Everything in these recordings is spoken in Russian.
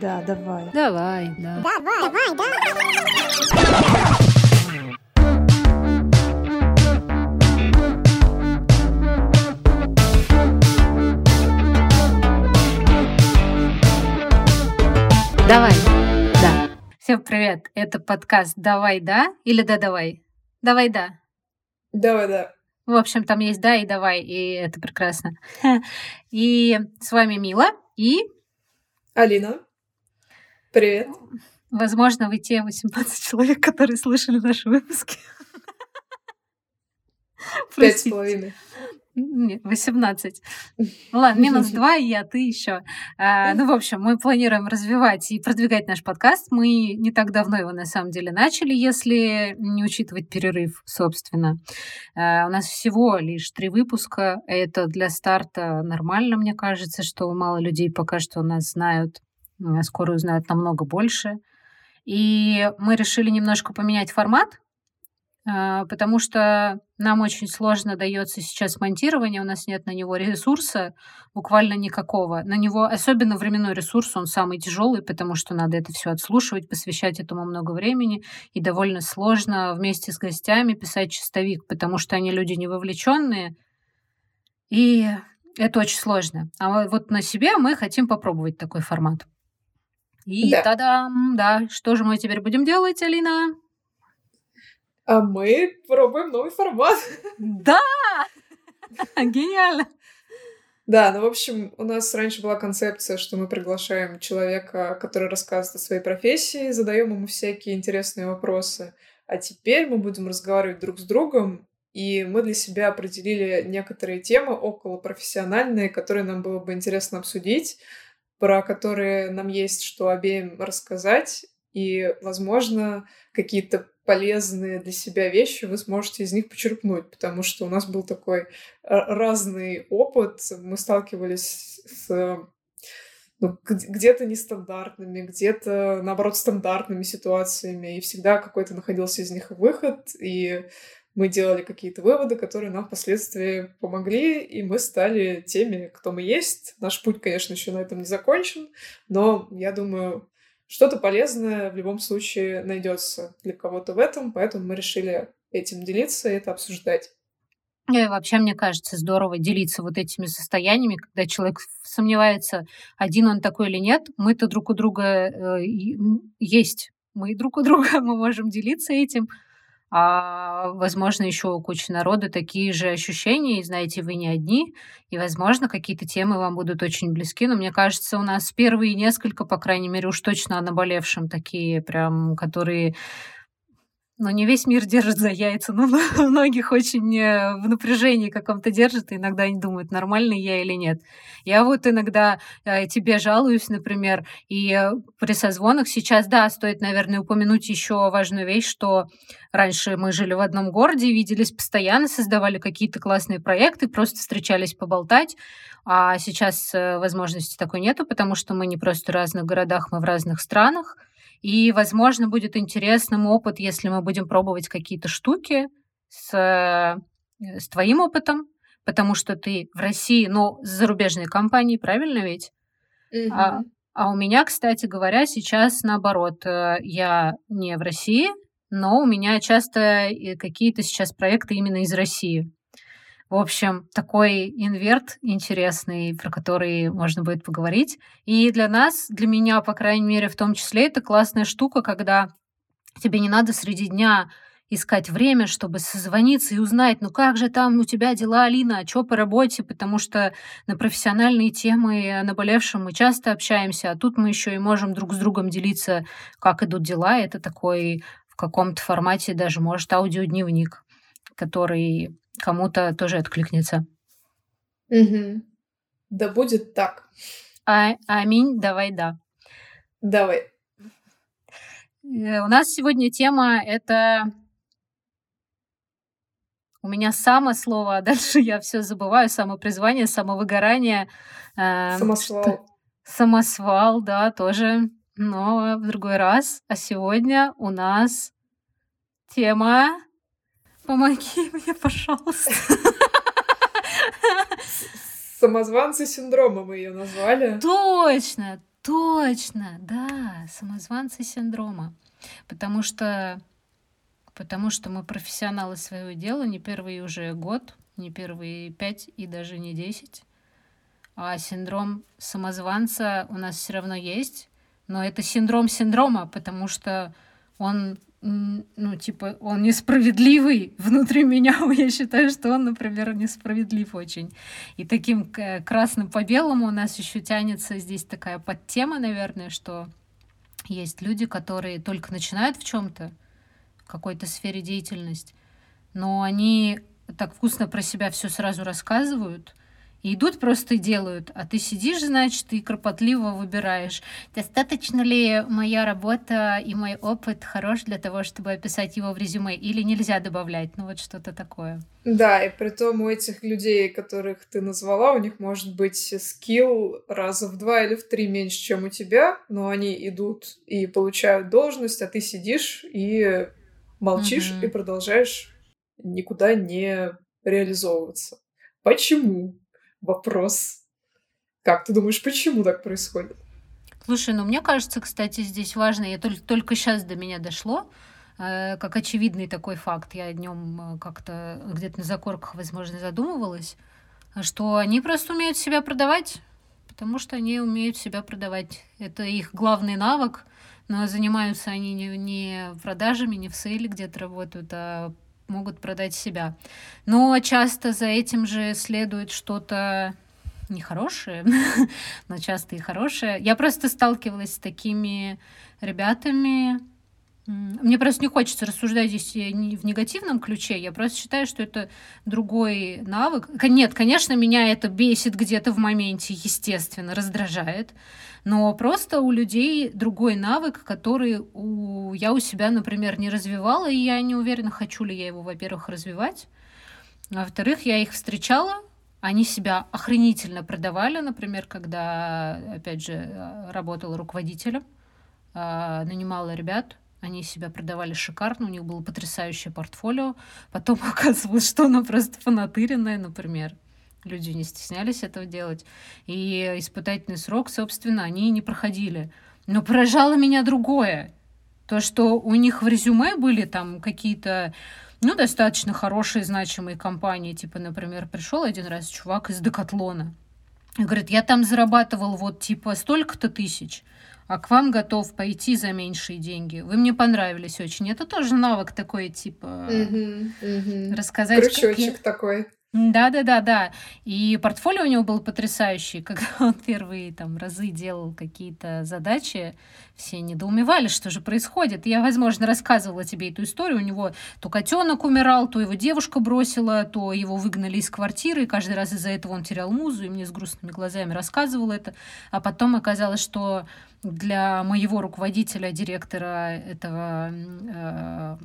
Да, давай. Давай, да. Давай, давай, да. Давай, да. Всем привет. Это подкаст «Давай, да» или «Да, давай». «Давай, да». Давай, да. В общем, там есть «да» и «давай», и это прекрасно. И с вами Мила и, Алина. Привет. возможно, вы те 18 человек, которые слышали наши выпуски. Пять с половиной. Нет, 18. Ну ладно, минус 2, и я, ты еще. ну, в общем, мы планируем развивать и продвигать наш подкаст. Мы не так давно его на самом деле начали, если не учитывать перерыв, собственно. А, у нас всего лишь три выпуска. Это для старта нормально, мне кажется, что мало людей пока что нас знают. Скоро узнают намного больше. И мы решили немножко поменять формат, а, потому что нам очень сложно дается сейчас монтирование, у нас нет на него ресурса, буквально никакого. На него, особенно временной ресурс, он самый тяжелый, потому что надо это все отслушивать, посвящать этому много времени, и довольно сложно вместе с гостями писать чистовик, потому что они люди не вовлеченные, и это очень сложно. А вот на себе мы хотим попробовать такой формат. И Да. та-дам, да, что же мы теперь будем делать, Алина? А мы пробуем новый формат. Да! Гениально! Да, ну, в общем, у нас раньше была концепция, что мы приглашаем человека, который рассказывает о своей профессии, задаем ему всякие интересные вопросы. А теперь мы будем разговаривать друг с другом, и мы для себя определили некоторые темы около профессиональные, которые нам было бы интересно обсудить, про которые нам есть что обеим рассказать, и, возможно, какие-то полезные для себя вещи вы сможете из них почерпнуть, потому что у нас был такой э, разный опыт, мы сталкивались с э, ну, где-то нестандартными, где-то, наоборот, стандартными ситуациями, и всегда какой-то находился из них выход, и мы делали какие-то выводы, которые нам впоследствии помогли, и мы стали теми, кто мы есть. Наш путь, конечно, еще на этом не закончен, но я думаю, что-то полезное в любом случае найдется для кого-то в этом, поэтому мы решили этим делиться и это обсуждать. И вообще, мне кажется, здорово делиться вот этими состояниями, когда человек сомневается, один он такой или нет. Мы-то друг у друга э, есть. Мы друг у друга, мы можем делиться этим. А, возможно, еще у кучи народа такие же ощущения, и знаете, вы не одни, и, возможно, какие-то темы вам будут очень близки, но мне кажется, у нас первые несколько, по крайней мере, уж точно о наболевшем такие прям, которые ну, не весь мир держит за яйца, но многих очень э, в напряжении каком-то держит, и иногда они думают, нормальный я или нет. Я вот иногда э, тебе жалуюсь, например, и э, при созвонах сейчас, да, стоит, наверное, упомянуть еще важную вещь, что раньше мы жили в одном городе, виделись постоянно, создавали какие-то классные проекты, просто встречались поболтать, а сейчас возможности такой нету, потому что мы не просто в разных городах, мы в разных странах, и, возможно, будет интересным опыт, если мы будем пробовать какие-то штуки с, э, с твоим опытом, потому что ты в России, но с зарубежной компанией, правильно ведь? А, а у меня, кстати говоря, сейчас наоборот. э, Я не в России, но у меня часто какие-то сейчас проекты именно из России. В общем, такой инверт интересный, про который можно будет поговорить. И для нас, для меня, по крайней мере, в том числе, это классная штука, когда тебе не надо среди дня искать время, чтобы созвониться и узнать, ну как же там у тебя дела, Алина, а что по работе, потому что на профессиональные темы и о наболевшем мы часто общаемся, а тут мы еще и можем друг с другом делиться, как идут дела. Это такой в каком-то формате даже, может, аудиодневник, который кому-то тоже откликнется. Мгм. Да будет так. А, аминь, давай, да. Давай. Э, У нас сегодня тема это у меня само слово, а дальше я все забываю, самопризвание, самовыгорание. э, что- Самосвал. Самосвал, да, тоже, но в другой раз. А сегодня у нас тема... Помоги мне, пожалуйста. Самозванцы синдрома мы ее назвали. Точно, Точно, да, самозванцы синдрома. Потому что, потому что мы профессионалы своего дела не первый уже год, не первые пять и даже не десять. А синдром самозванца у нас все равно есть, но это синдром синдрома, потому что он ну, типа, он несправедливый внутри меня. Я считаю, что он, например, несправедлив очень. И таким красным по белому у нас еще тянется здесь такая подтема, наверное, что есть люди, которые только начинают в чем-то, в какой-то сфере деятельности, но они так вкусно про себя все сразу рассказывают, и идут просто и делают, а ты сидишь, значит, и кропотливо выбираешь, достаточно ли моя работа и мой опыт хорош для того, чтобы описать его в резюме, или нельзя добавлять, ну вот что-то такое. Да, и при том у этих людей, которых ты назвала, у них может быть скилл раза в два или в три меньше, чем у тебя, но они идут и получают должность, а ты сидишь и молчишь mm-hmm. и продолжаешь никуда не реализовываться. Почему? Вопрос. Как ты думаешь, почему так происходит? Слушай, ну мне кажется, кстати, здесь важно, я только, только сейчас до меня дошло, э, как очевидный такой факт, я о нем э, как-то где-то на закорках, возможно, задумывалась, что они просто умеют себя продавать, потому что они умеют себя продавать. Это их главный навык, но занимаются они не, не продажами, не в сейле где-то работают, а могут продать себя. Но часто за этим же следует что-то нехорошее, но часто и хорошее. Я просто сталкивалась с такими ребятами. Мне просто не хочется рассуждать здесь в негативном ключе. Я просто считаю, что это другой навык. Нет, конечно, меня это бесит где-то в моменте, естественно, раздражает но просто у людей другой навык, который у, я у себя, например, не развивала, и я не уверена, хочу ли я его, во-первых, развивать. А во-вторых, я их встречала, они себя охренительно продавали, например, когда, опять же, работала руководителем, а, нанимала ребят, они себя продавали шикарно, у них было потрясающее портфолио. Потом оказывалось, что оно просто фанатыренное, например. Люди не стеснялись этого делать. И испытательный срок, собственно, они не проходили. Но поражало меня другое. То, что у них в резюме были там какие-то ну, достаточно хорошие, значимые компании. Типа, например, пришел один раз чувак из Декатлона. И говорит, я там зарабатывал вот типа столько-то тысяч, а к вам готов пойти за меньшие деньги. Вы мне понравились очень. Это тоже навык такой, типа, угу, угу. рассказать. Крючочек я... такой. Да-да-да-да. И портфолио у него было потрясающее. Когда он первые там разы делал какие-то задачи, все недоумевали, что же происходит. Я, возможно, рассказывала тебе эту историю. У него то котенок умирал, то его девушка бросила, то его выгнали из квартиры, и каждый раз из-за этого он терял музу, и мне с грустными глазами рассказывал это. А потом оказалось, что для моего руководителя, директора этого... Э,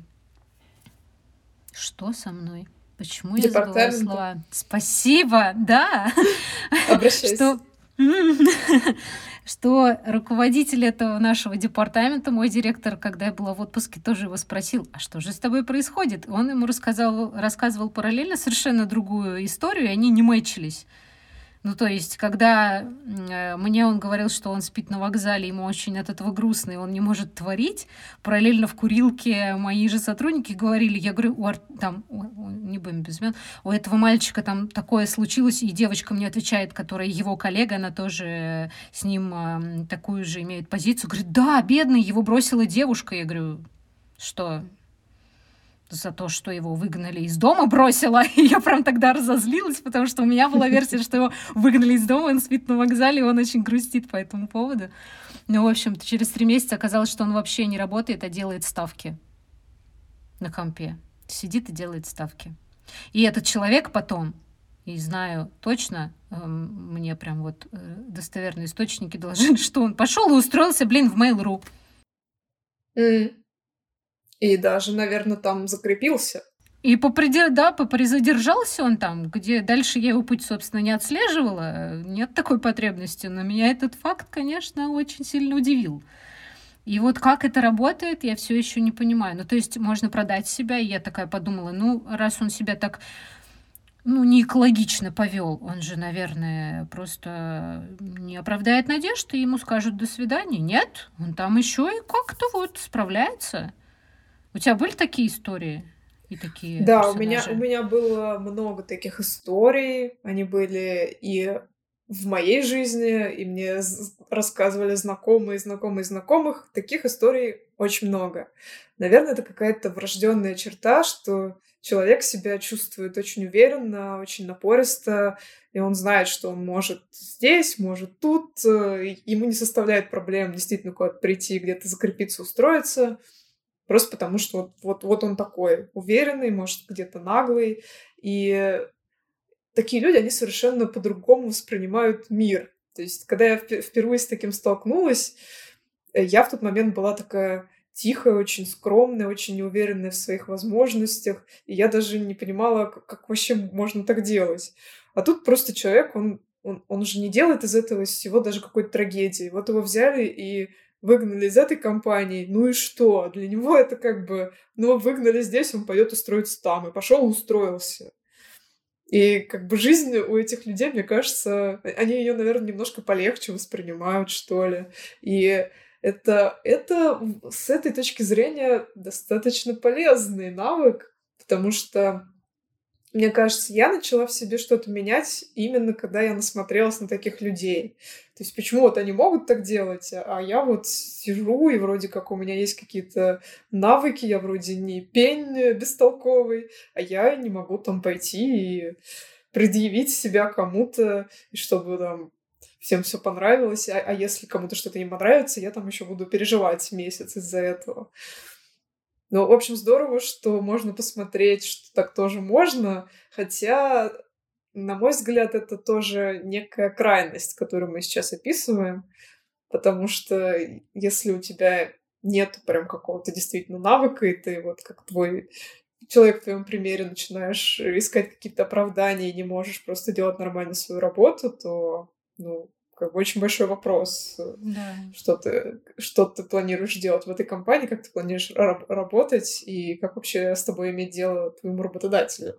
что со мной? Почему я забыла слова? Спасибо, да. Обращайся. Что что руководитель этого нашего департамента, мой директор, когда я была в отпуске, тоже его спросил, а что же с тобой происходит? Он ему рассказал, рассказывал параллельно совершенно другую историю, и они не мэчились. Ну, то есть, когда э, мне он говорил, что он спит на вокзале, ему очень от этого грустно, и он не может творить, параллельно в курилке мои же сотрудники говорили, я говорю, у, там, у, не будем без имен, у этого мальчика там такое случилось, и девочка мне отвечает, которая его коллега, она тоже с ним такую же имеет позицию, говорит, да, бедный, его бросила девушка. Я говорю, что, за то, что его выгнали из дома, бросила. И я прям тогда разозлилась, потому что у меня была версия, что его выгнали из дома, он спит на вокзале, и он очень грустит по этому поводу. Ну, в общем-то, через три месяца оказалось, что он вообще не работает, а делает ставки на компе. Сидит и делает ставки. И этот человек потом, и знаю точно, эм, мне прям вот э, достоверные источники доложили, что он пошел и устроился, блин, в Mail.ru. Mm. И даже, наверное, там закрепился. И попридер... да, попризадержался он там, где дальше я его путь, собственно, не отслеживала. Нет такой потребности. Но меня этот факт, конечно, очень сильно удивил. И вот как это работает, я все еще не понимаю. Ну, то есть можно продать себя, и я такая подумала, ну, раз он себя так ну, не экологично повел. Он же, наверное, просто не оправдает надежды, ему скажут «до свидания». Нет, он там еще и как-то вот справляется. У тебя были такие истории? И такие да, у меня, у меня было много таких историй. Они были и в моей жизни, и мне рассказывали знакомые, знакомые знакомых. Таких историй очень много. Наверное, это какая-то врожденная черта, что человек себя чувствует очень уверенно, очень напористо, и он знает, что он может здесь, может тут, э, ему не составляет проблем действительно куда-то прийти, где-то закрепиться, устроиться, просто потому что вот, вот, вот он такой уверенный, может, где-то наглый, и такие люди, они совершенно по-другому воспринимают мир. То есть, когда я впервые с таким столкнулась, э, я в тот момент была такая тихая, очень скромная, очень неуверенная в своих возможностях, и я даже не понимала, как, вообще можно так делать. А тут просто человек, он, он, он же не делает из этого всего даже какой-то трагедии. Вот его взяли и выгнали из этой компании, ну и что? Для него это как бы, ну, выгнали здесь, он пойдет устроиться там, и пошел устроился. И как бы жизнь у этих людей, мне кажется, они ее, наверное, немножко полегче воспринимают, что ли. И это, это с этой точки зрения достаточно полезный навык, потому что, мне кажется, я начала в себе что-то менять именно когда я насмотрелась на таких людей. То есть почему вот они могут так делать, а я вот сижу, и вроде как у меня есть какие-то навыки, я вроде не пень бестолковый, а я не могу там пойти и предъявить себя кому-то, и чтобы там всем все понравилось, а, а если кому-то что-то не понравится, я там еще буду переживать месяц из-за этого. Ну, в общем, здорово, что можно посмотреть, что так тоже можно, хотя, на мой взгляд, это тоже некая крайность, которую мы сейчас описываем, потому что если у тебя нет прям какого-то действительно навыка, и ты вот как твой человек в твоем примере начинаешь искать какие-то оправдания и не можешь просто делать нормально свою работу, то ну, как бы очень большой вопрос, да. что, ты, что ты планируешь делать в этой компании, как ты планируешь раб- работать и как вообще с тобой иметь дело твоему работодателю.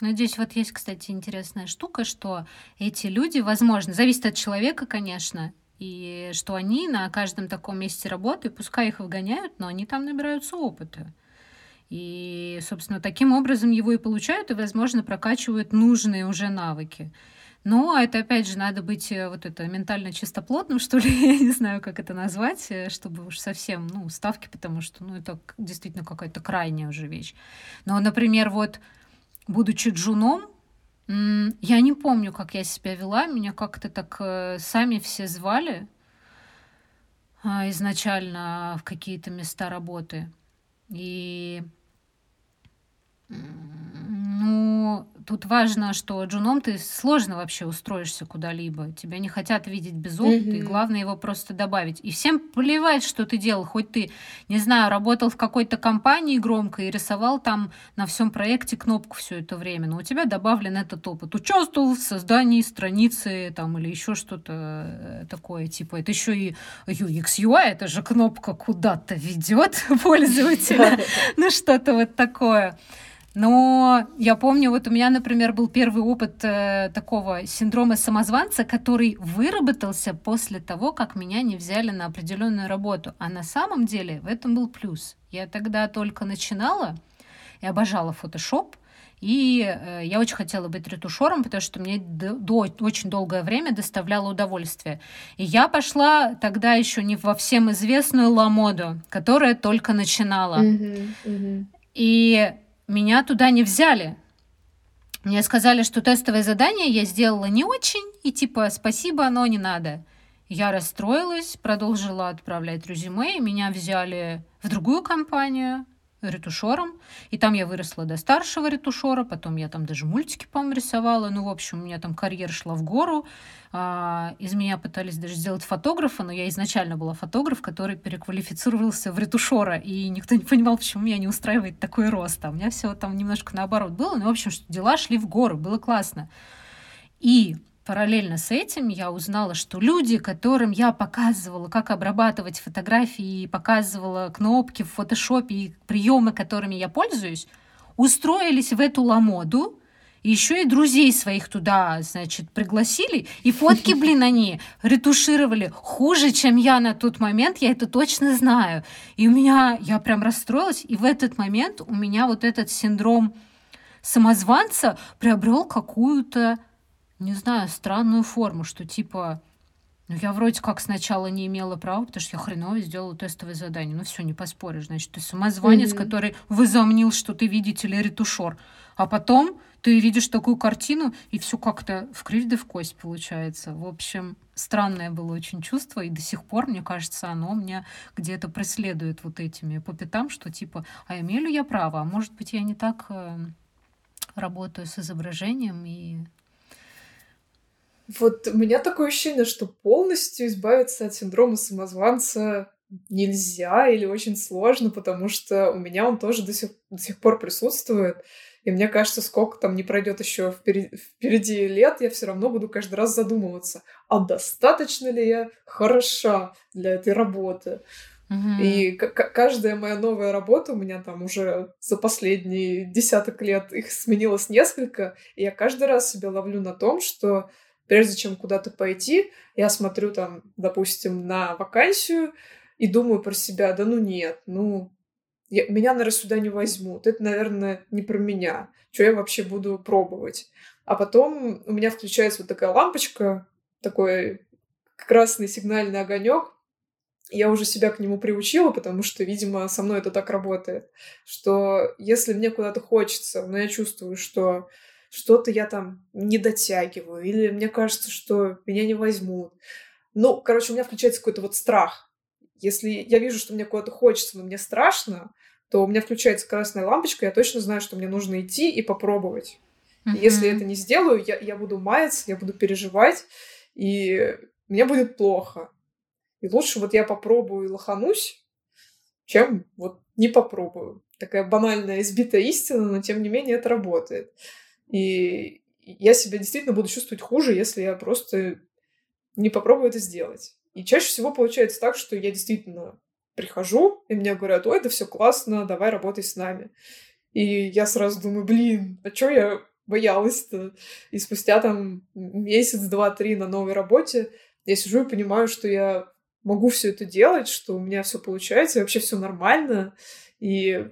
Ну, здесь вот есть, кстати, интересная штука, что эти люди, возможно, зависит от человека, конечно, и что они на каждом таком месте работы, пускай их выгоняют, но они там набираются опыта. И, собственно, таким образом его и получают, и, возможно, прокачивают нужные уже навыки. Но это, опять же, надо быть э, вот это ментально чистоплотным, что ли, я не знаю, как это назвать, э, чтобы уж совсем, ну, ставки, потому что, ну, это действительно какая-то крайняя уже вещь. Но, например, вот, будучи джуном, я не помню, как я себя вела, меня как-то так э, сами все звали а, изначально в какие-то места работы. И ну, тут важно, что джуном ты сложно вообще устроишься куда-либо. Тебя не хотят видеть без опыта, mm-hmm. и главное его просто добавить. И всем плевать, что ты делал. Хоть ты, не знаю, работал в какой-то компании громко и рисовал там на всем проекте кнопку все это время, но у тебя добавлен этот опыт. Участвовал в создании страницы там или еще что-то э, такое. Типа это еще и UX UI, это же кнопка куда-то ведет пользователя. Ну что-то вот такое. Но я помню, вот у меня, например, был первый опыт э, такого синдрома самозванца, который выработался после того, как меня не взяли на определенную работу. А на самом деле в этом был плюс. Я тогда только начинала и обожала фотошоп. И э, я очень хотела быть ретушером, потому что мне до, до очень долгое время доставляло удовольствие. И я пошла тогда еще не во всем известную ламоду, которая только начинала. Mm-hmm, mm-hmm. И меня туда не взяли. Мне сказали, что тестовое задание я сделала не очень, и типа спасибо, но не надо. Я расстроилась, продолжила отправлять резюме, и меня взяли в другую компанию, ретушером. И там я выросла до старшего ретушера, потом я там даже мультики, по-моему, рисовала. Ну, в общем, у меня там карьера шла в гору. А, из меня пытались даже сделать фотографа, но я изначально была фотограф, который переквалифицировался в ретушера, и никто не понимал, почему меня не устраивает такой рост. А у меня все там немножко наоборот было. Ну, в общем, дела шли в гору, было классно. И параллельно с этим я узнала, что люди, которым я показывала, как обрабатывать фотографии, показывала кнопки в фотошопе и приемы, которыми я пользуюсь, устроились в эту ламоду И еще и друзей своих туда, значит, пригласили. И фотки, блин, они ретушировали хуже, чем я на тот момент. Я это точно знаю. И у меня, я прям расстроилась. И в этот момент у меня вот этот синдром самозванца приобрел какую-то, не знаю, странную форму, что типа ну, я вроде как сначала не имела права, потому что я хреново сделала тестовое задание. Ну, все, не поспоришь. Значит, ты самозванец, mm-hmm. который возомнил, что ты, видите ли, ретушер. А потом ты видишь такую картину, и все как-то в кривь да в кость получается. В общем, странное было очень чувство, и до сих пор, мне кажется, оно меня где-то преследует вот этими по пятам, что типа, а имею ли я право? А может быть, я не так э, работаю с изображением и вот у меня такое ощущение, что полностью избавиться от синдрома самозванца нельзя или очень сложно, потому что у меня он тоже до сих, до сих пор присутствует. И мне кажется, сколько там не пройдет еще впереди, впереди лет, я все равно буду каждый раз задумываться, а достаточно ли я хороша для этой работы. Угу. И каждая моя новая работа, у меня там уже за последние десяток лет их сменилось несколько, и я каждый раз себя ловлю на том, что прежде чем куда-то пойти, я смотрю там, допустим, на вакансию и думаю про себя, да ну нет, ну, я, меня, наверное, сюда не возьмут. Это, наверное, не про меня. Что я вообще буду пробовать? А потом у меня включается вот такая лампочка, такой красный сигнальный огонек. Я уже себя к нему приучила, потому что, видимо, со мной это так работает, что если мне куда-то хочется, но я чувствую, что что-то я там не дотягиваю, или мне кажется, что меня не возьмут. Ну, короче, у меня включается какой-то вот страх. Если я вижу, что мне куда-то хочется, но мне страшно, то у меня включается красная лампочка, я точно знаю, что мне нужно идти и попробовать. Mm-hmm. И если я это не сделаю, я, я буду маяться, я буду переживать, и мне будет плохо. И лучше вот я попробую и лоханусь, чем вот не попробую. Такая банальная избитая истина, но тем не менее это работает. И я себя действительно буду чувствовать хуже, если я просто не попробую это сделать. И чаще всего получается так, что я действительно прихожу, и мне говорят, ой, это все классно, давай работай с нами. И я сразу думаю, блин, а что я боялась-то? И спустя там месяц, два, три на новой работе я сижу и понимаю, что я могу все это делать, что у меня все получается, и вообще все нормально. И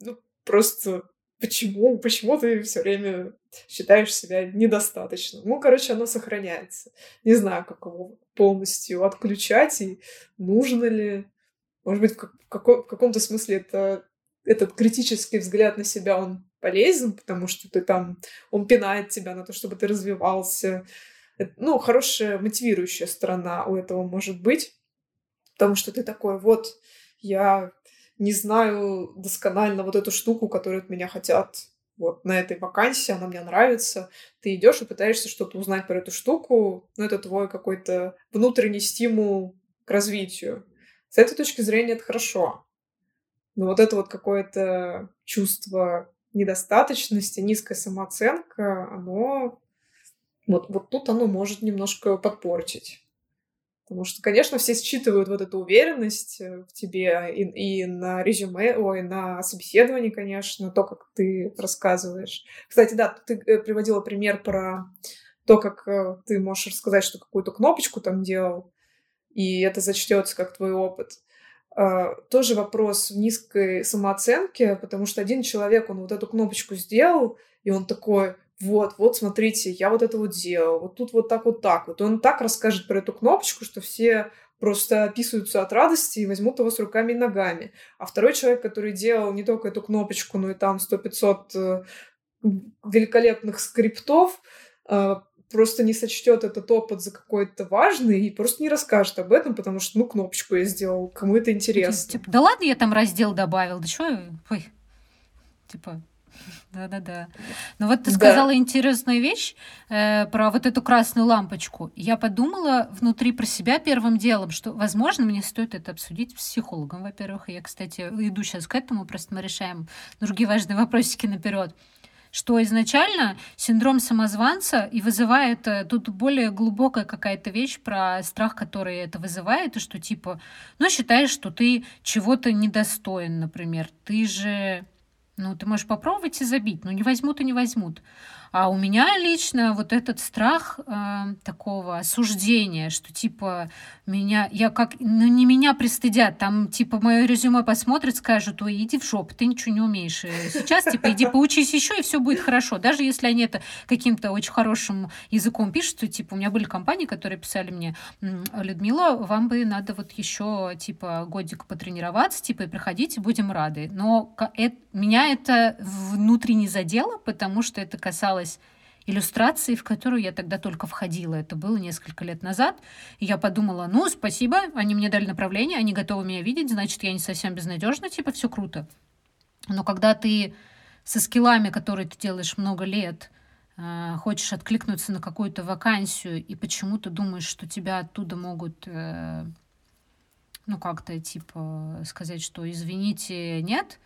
ну, просто почему, почему ты все время считаешь себя недостаточным. Ну, короче, оно сохраняется. Не знаю, как его полностью отключать и нужно ли. Может быть, в, каком- в каком-то смысле это, этот критический взгляд на себя, он полезен, потому что ты там, он пинает тебя на то, чтобы ты развивался. Это, ну, хорошая мотивирующая сторона у этого может быть, потому что ты такой, вот, я не знаю досконально вот эту штуку, которую от меня хотят вот на этой вакансии, она мне нравится. Ты идешь и пытаешься что-то узнать про эту штуку, ну, это твой какой-то внутренний стимул к развитию. С этой точки зрения это хорошо. Но вот это вот какое-то чувство недостаточности, низкая самооценка, оно вот, вот тут оно может немножко подпортить. Потому что, конечно, все считывают вот эту уверенность э, в тебе и, и на резюме, ой, на собеседовании, конечно, то, как ты рассказываешь. Кстати, да, ты э, приводила пример про то, как э, ты можешь рассказать, что какую-то кнопочку там делал, и это зачтется как твой опыт. Uh, тоже вопрос в низкой самооценке, потому что один человек, он вот эту кнопочку сделал, и он такой, вот, вот, смотрите, я вот это вот делал, вот тут вот так вот так вот. Он так расскажет про эту кнопочку, что все просто описываются от радости и возьмут его с руками и ногами. А второй человек, который делал не только эту кнопочку, но и там 100-500 э, великолепных скриптов, э, просто не сочтет этот опыт за какой-то важный и просто не расскажет об этом, потому что, ну, кнопочку я сделал, кому это интересно. Типа, да ладно, я там раздел добавил, да что, ой, типа, да-да-да. Но вот ты сказала да. интересную вещь э, про вот эту красную лампочку. Я подумала внутри про себя первым делом, что, возможно, мне стоит это обсудить с психологом, во-первых. Я, кстати, иду сейчас к этому, просто мы решаем другие важные вопросики наперед что изначально синдром самозванца и вызывает э, тут более глубокая какая-то вещь про страх, который это вызывает, и что типа, ну, считаешь, что ты чего-то недостоин, например. Ты же Ну, ты можешь попробовать и забить, но не возьмут и не возьмут. А у меня лично вот этот страх э, такого осуждения, что типа меня, я как, ну не меня пристыдят, там типа мое резюме посмотрят, скажут, ой, иди в жопу, ты ничего не умеешь. Сейчас типа иди поучись еще, и все будет хорошо. Даже если они это каким-то очень хорошим языком пишут, то типа у меня были компании, которые писали мне, Людмила, вам бы надо вот еще типа годик потренироваться, типа и приходите, будем рады. Но это, меня это внутренне задело, потому что это касалось касалось иллюстрации, в которую я тогда только входила. Это было несколько лет назад. И я подумала, ну, спасибо, они мне дали направление, они готовы меня видеть, значит, я не совсем безнадежна, типа, все круто. Но когда ты со скиллами, которые ты делаешь много лет, э, хочешь откликнуться на какую-то вакансию, и почему-то думаешь, что тебя оттуда могут, э, ну, как-то, типа, сказать, что извините, нет,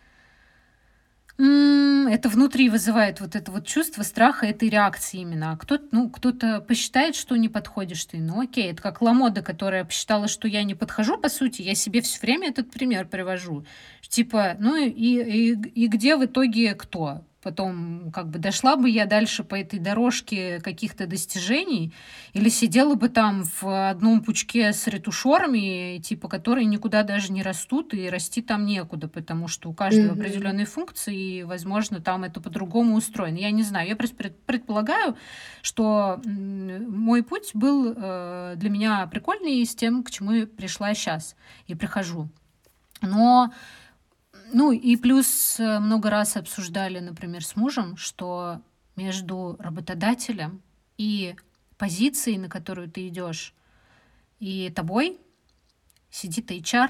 это внутри вызывает вот это вот чувство страха этой реакции именно. А кто-то, ну, кто-то посчитает, что не подходишь ты. Ну, окей, это как Ламода, которая посчитала, что я не подхожу, по сути. Я себе все время этот пример привожу. Типа, ну и, и, и где в итоге кто? Потом как бы дошла бы я дальше по этой дорожке каких-то достижений или сидела бы там в одном пучке с ретушерами, типа, которые никуда даже не растут, и расти там некуда, потому что у каждого mm-hmm. определенные функции, и, возможно, там это по-другому устроено. Я не знаю, я просто предполагаю, что мой путь был э, для меня прикольный с тем, к чему я пришла сейчас и прихожу. Но ну и плюс э, много раз обсуждали, например, с мужем, что между работодателем и позицией, на которую ты идешь, и тобой сидит HR,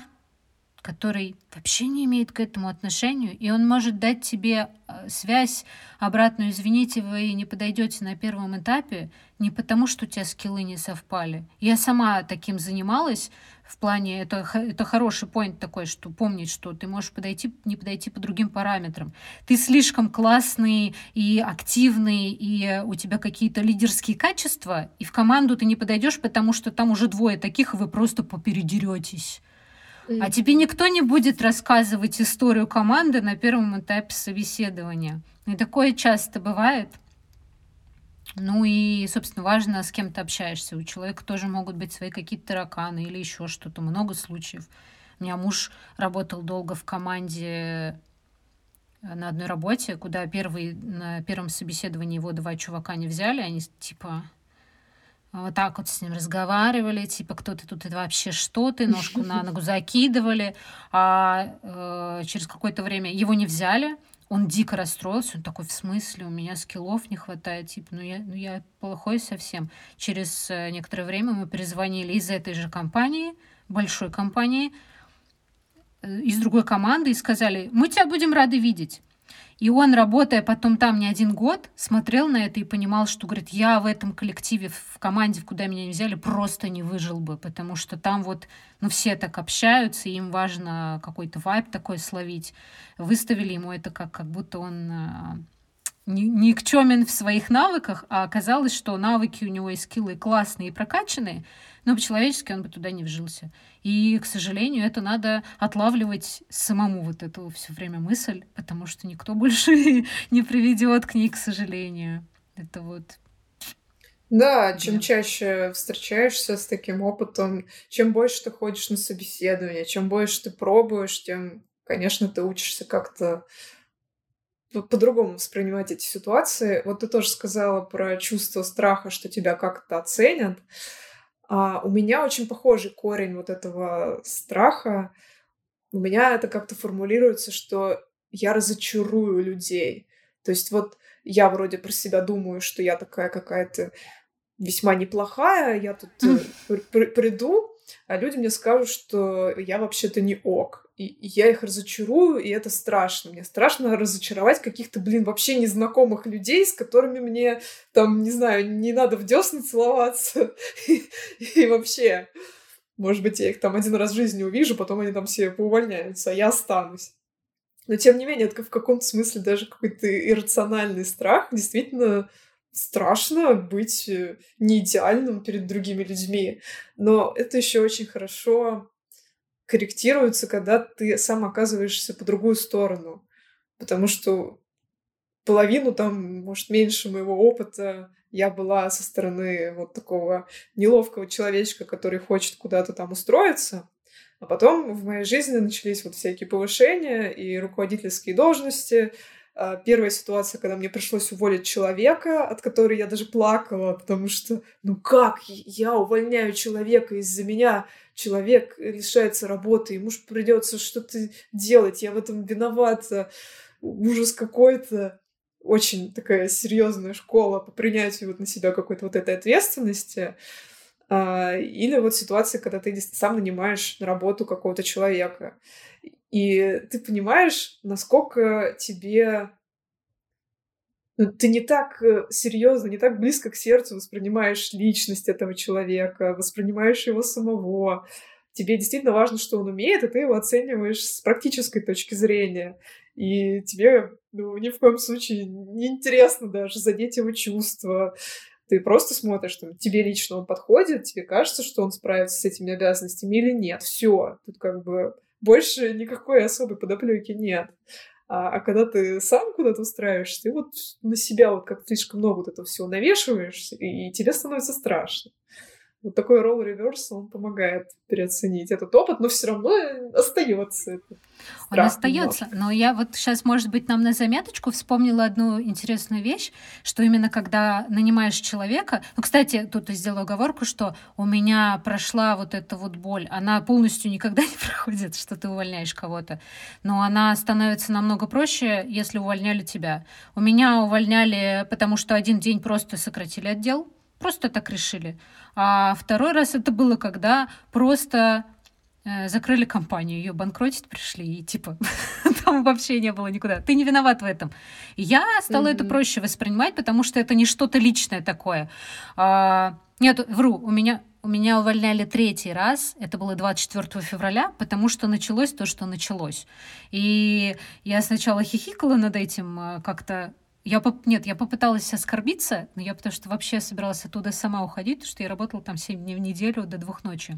который вообще не имеет к этому отношения, и он может дать тебе э, связь обратную, извините, вы не подойдете на первом этапе, не потому, что у тебя скиллы не совпали. Я сама таким занималась, в плане, это, это хороший point такой, что помнить, что ты можешь подойти, не подойти по другим параметрам. Ты слишком классный и активный, и у тебя какие-то лидерские качества, и в команду ты не подойдешь, потому что там уже двое таких, и вы просто попередеретесь. А тебе никто не будет рассказывать историю команды на первом этапе собеседования. И такое часто бывает. Ну и, собственно, важно, с кем ты общаешься. У человека тоже могут быть свои какие-то тараканы или еще что-то. Много случаев. У меня муж работал долго в команде э, на одной работе, куда первый, на первом собеседовании его два чувака не взяли. Они типа вот так вот с ним разговаривали, типа, кто ты тут, это вообще что ты, ножку на ногу закидывали, а э, через какое-то время его не взяли, он дико расстроился, он такой, в смысле, у меня скиллов не хватает, типа, ну я, ну я плохой совсем. Через э, некоторое время мы перезвонили из этой же компании, большой компании, э, из другой команды и сказали, мы тебя будем рады видеть. И он, работая потом там не один год, смотрел на это и понимал, что, говорит, я в этом коллективе, в команде, куда меня не взяли, просто не выжил бы, потому что там вот, ну, все так общаются, им важно какой-то вайб такой словить. Выставили ему это как, как будто он а, никчемен в своих навыках, а оказалось, что навыки у него и скиллы классные и прокачанные, но по-человечески он бы туда не вжился. И, к сожалению, это надо отлавливать самому вот эту все время мысль, потому что никто больше не приведет к ней, к сожалению. Это вот да, чем чаще встречаешься с таким опытом, чем больше ты ходишь на собеседование, чем больше ты пробуешь, тем, конечно, ты учишься как-то по-другому воспринимать эти ситуации. Вот ты тоже сказала про чувство страха, что тебя как-то оценят. А у меня очень похожий корень вот этого страха. У меня это как-то формулируется, что я разочарую людей. То есть вот я вроде про себя думаю, что я такая какая-то весьма неплохая, я тут э, приду, а люди мне скажут, что я вообще-то не ок и, я их разочарую, и это страшно. Мне страшно разочаровать каких-то, блин, вообще незнакомых людей, с которыми мне, там, не знаю, не надо в десны целоваться. и, вообще, может быть, я их там один раз в жизни увижу, потом они там все поувольняются, а я останусь. Но, тем не менее, это в каком-то смысле даже какой-то иррациональный страх. Действительно, страшно быть э, не идеальным перед другими людьми. Но это еще очень хорошо корректируется, когда ты сам оказываешься по другую сторону. потому что половину там, может, меньше моего опыта я была со стороны вот такого неловкого человечка, который хочет куда-то там устроиться. А потом в моей жизни начались вот всякие повышения и руководительские должности. А, первая ситуация, когда мне пришлось уволить человека, от которой я даже плакала, потому что, ну как, я увольняю человека из-за меня, человек лишается работы, ему же придется что-то делать, я в этом виновата, ужас какой-то очень такая серьезная школа по принятию вот на себя какой-то вот этой ответственности. А, или вот ситуация, когда ты сам нанимаешь на работу какого-то человека. И ты понимаешь, насколько тебе ну, ты не так э, серьезно, не так близко к сердцу воспринимаешь личность этого человека, воспринимаешь его самого. Тебе действительно важно, что он умеет, и ты его оцениваешь с практической точки зрения. И тебе ну, ни в коем случае не интересно даже задеть его чувства. Ты просто смотришь, там, тебе лично он подходит, тебе кажется, что он справится с этими обязанностями или нет. Все, тут как бы больше никакой особой подоплеки нет. А, а когда ты сам куда-то устраиваешься, ты вот на себя вот как слишком много вот этого всего навешиваешь, и, и тебе становится страшно вот такой ролл реверс, он помогает переоценить этот опыт, но все равно остается. Он остается, но я вот сейчас, может быть, нам на заметочку вспомнила одну интересную вещь, что именно когда нанимаешь человека, ну, кстати, тут я сделала оговорку, что у меня прошла вот эта вот боль, она полностью никогда не проходит, что ты увольняешь кого-то, но она становится намного проще, если увольняли тебя. У меня увольняли, потому что один день просто сократили отдел, просто так решили. А второй раз это было, когда просто э, закрыли компанию, ее банкротить пришли, и типа там вообще не было никуда. Ты не виноват в этом. И я стала mm-hmm. это проще воспринимать, потому что это не что-то личное такое. А, нет, вру, у меня у меня увольняли третий раз, это было 24 февраля, потому что началось то, что началось. И я сначала хихикала над этим, э, как-то я поп... Нет, я попыталась оскорбиться, но я потому что вообще собиралась оттуда сама уходить, потому что я работала там 7 дней в неделю до двух ночи.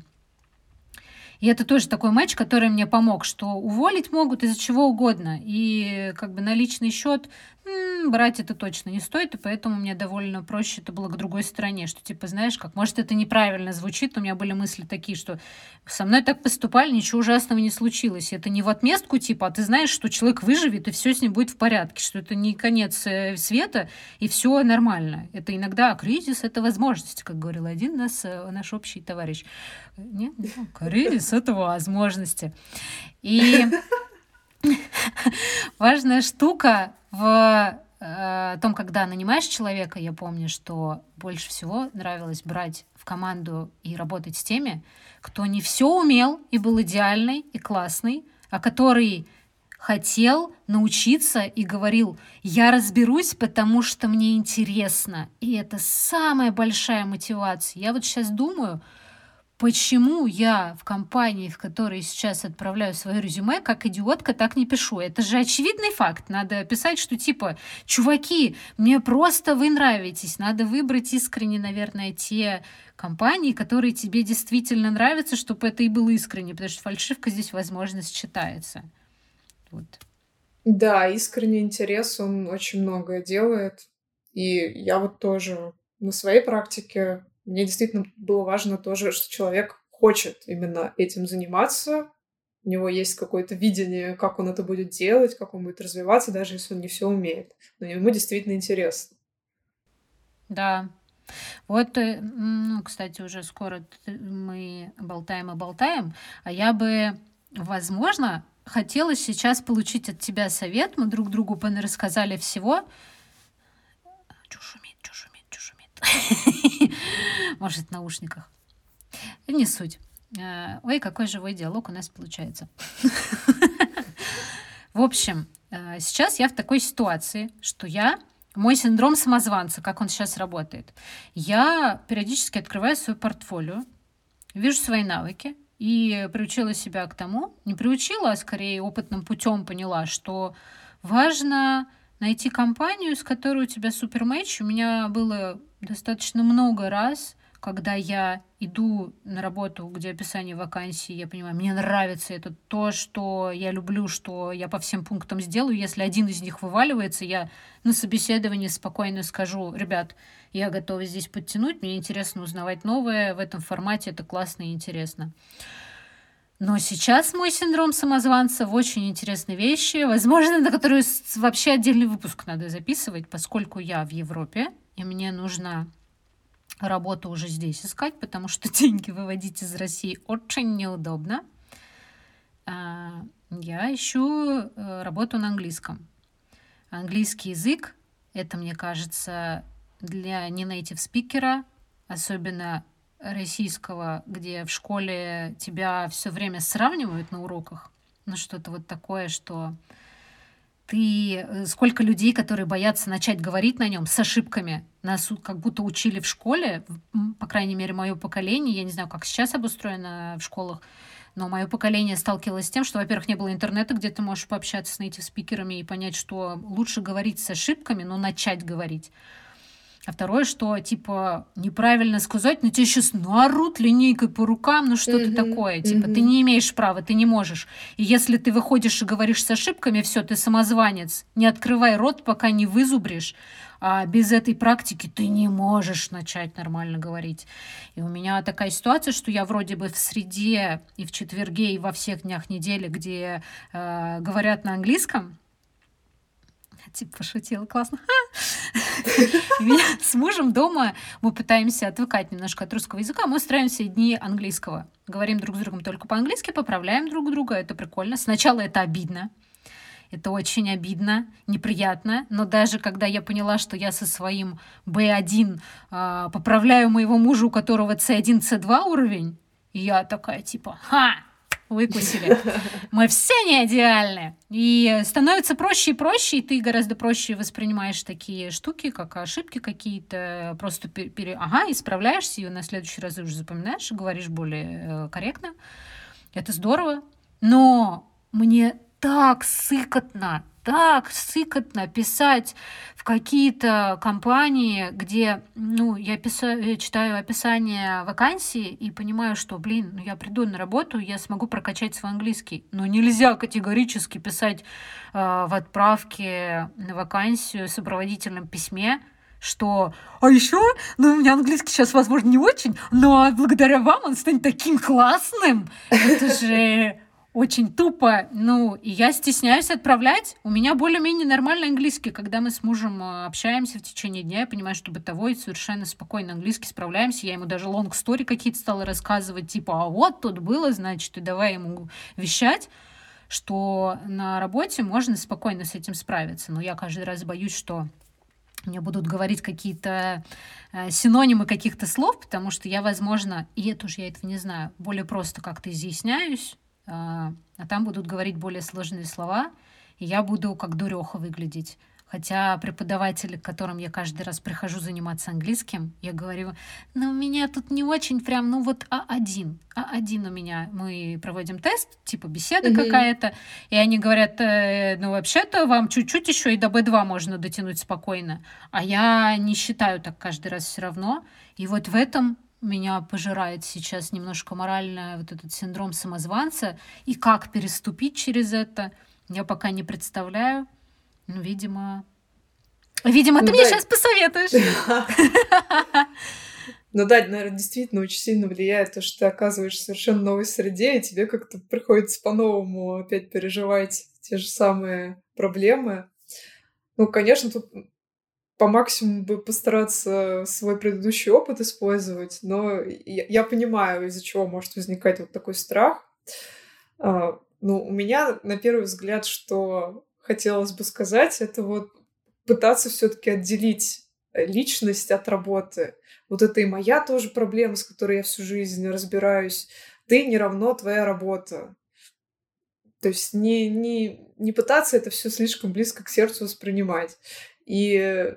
И это тоже такой матч, который мне помог, что уволить могут из-за чего угодно. И как бы на личный счет брать это точно не стоит, и поэтому мне довольно проще это было к другой стороне, что типа, знаешь, как, может, это неправильно звучит, но у меня были мысли такие, что со мной так поступали, ничего ужасного не случилось. Это не в отместку, типа, а ты знаешь, что человек выживет, и все с ним будет в порядке, что это не конец э, света, и все нормально. Это иногда кризис — это возможность, как говорил один наш, э, наш общий товарищ. Нет, кризис — это возможности. И важная штука в э, том, когда нанимаешь человека, я помню, что больше всего нравилось брать в команду и работать с теми, кто не все умел и был идеальный и классный, а который хотел научиться и говорил, я разберусь, потому что мне интересно. И это самая большая мотивация. Я вот сейчас думаю, почему я в компании, в которой сейчас отправляю свое резюме, как идиотка, так не пишу. Это же очевидный факт. Надо писать, что типа, чуваки, мне просто вы нравитесь. Надо выбрать искренне, наверное, те компании, которые тебе действительно нравятся, чтобы это и было искренне, потому что фальшивка здесь, возможно, считается. Вот. Да, искренний интерес, он очень многое делает. И я вот тоже на своей практике мне действительно было важно тоже, что человек хочет именно этим заниматься, у него есть какое-то видение, как он это будет делать, как он будет развиваться, даже если он не все умеет. Но ему действительно интересно. Да. Вот, э, ну, кстати, уже скоро мы болтаем и болтаем, а я бы, возможно, хотела сейчас получить от тебя совет. Мы друг другу рассказали всего. Чё шумит, шумит. Может, в наушниках. Не суть. Э, ой, какой живой диалог у нас получается. В общем, э, сейчас я в такой ситуации, что я мой синдром самозванца, как он сейчас работает. Я периодически открываю свое портфолио, вижу свои навыки и приучила себя к тому, не приучила, а скорее опытным путем поняла, что важно найти компанию, с которой у тебя супер матч. У меня было достаточно много раз, когда я иду на работу, где описание вакансии, я понимаю, мне нравится это то, что я люблю, что я по всем пунктам сделаю. Если один из них вываливается, я на собеседовании спокойно скажу, ребят, я готова здесь подтянуть, мне интересно узнавать новое в этом формате, это классно и интересно. Но сейчас мой синдром самозванца в очень интересные вещи, возможно, на которые вообще отдельный выпуск надо записывать, поскольку я в Европе, и мне нужно работу уже здесь искать, потому что деньги выводить из России очень неудобно. А, я ищу э, работу на английском. Английский язык — это, мне кажется, для не native спикера, особенно российского, где в школе тебя все время сравнивают на уроках, ну что-то вот такое, что ты э, сколько людей, которые боятся начать говорить на нем с ошибками, нас как будто учили в школе, по крайней мере, мое поколение, я не знаю, как сейчас обустроено в школах, но мое поколение сталкивалось с тем, что, во-первых, не было интернета, где ты можешь пообщаться с этими спикерами и понять, что лучше говорить с ошибками, но начать говорить. А второе, что, типа, неправильно сказать, но тебе сейчас наорут линейкой по рукам, ну что-то mm-hmm. такое. Типа, mm-hmm. ты не имеешь права, ты не можешь. И если ты выходишь и говоришь с ошибками, все, ты самозванец. Не открывай рот, пока не вызубришь. А без этой практики ты не можешь начать нормально говорить. И у меня такая ситуация, что я вроде бы в среде и в четверге, и во всех днях недели, где э, говорят на английском, типа пошутила, классно. С мужем дома мы пытаемся отвыкать немножко от русского языка, мы устраиваемся дни английского. Говорим друг с другом только по-английски, поправляем друг друга, это прикольно. Сначала это обидно, это очень обидно, неприятно. Но даже когда я поняла, что я со своим B1 э, а, поправляю моего мужа, у которого C1, C2 уровень, я такая типа, ха, выкусили. Мы все не идеальны. И становится проще и проще, и ты гораздо проще воспринимаешь такие штуки, как ошибки какие-то, просто пере... ага, исправляешься, и на следующий раз уже запоминаешь говоришь более э, корректно. Это здорово. Но мне так сыкотно так сыкотно писать в какие-то компании, где, ну, я, писа, я читаю описание вакансии и понимаю, что, блин, ну, я приду на работу, я смогу прокачать свой английский. Но нельзя категорически писать э, в отправке на вакансию в сопроводительном письме, что «А еще, ну, у меня английский сейчас, возможно, не очень, но благодаря вам он станет таким классным». Это же очень тупо. Ну, и я стесняюсь отправлять. У меня более-менее нормальный английский. Когда мы с мужем э, общаемся в течение дня, я понимаю, что бытовой совершенно спокойно английский справляемся. Я ему даже long story какие-то стала рассказывать, типа, а вот тут было, значит, и давай ему вещать что на работе можно спокойно с этим справиться. Но я каждый раз боюсь, что мне будут говорить какие-то э, синонимы каких-то слов, потому что я, возможно, и это уж я этого не знаю, более просто как-то изъясняюсь, а, а там будут говорить более сложные слова, и я буду как дуреха выглядеть. Хотя преподаватели, к которым я каждый раз прихожу заниматься английским, я говорю, ну, у меня тут не очень прям, ну, вот А1. А1 у меня. Мы проводим тест, типа беседа mm-hmm. какая-то, и они говорят, э, ну, вообще-то вам чуть-чуть еще и до B2 можно дотянуть спокойно. А я не считаю так каждый раз все равно. И вот в этом меня пожирает сейчас немножко морально вот этот синдром самозванца. И как переступить через это, я пока не представляю. Ну, видимо... Видимо, ну, ты да. мне сейчас посоветуешь. Ну да, наверное, действительно очень сильно влияет то, что ты оказываешься в совершенно новой среде, и тебе как-то приходится по-новому опять переживать те же самые проблемы. Ну, конечно, тут по максимуму бы постараться свой предыдущий опыт использовать, но я, я понимаю, из-за чего может возникать вот такой страх. А, ну, у меня, на первый взгляд, что хотелось бы сказать, это вот пытаться все-таки отделить личность от работы. Вот это и моя тоже проблема, с которой я всю жизнь разбираюсь. Ты не равно твоя работа. То есть не, не, не пытаться это все слишком близко к сердцу воспринимать. И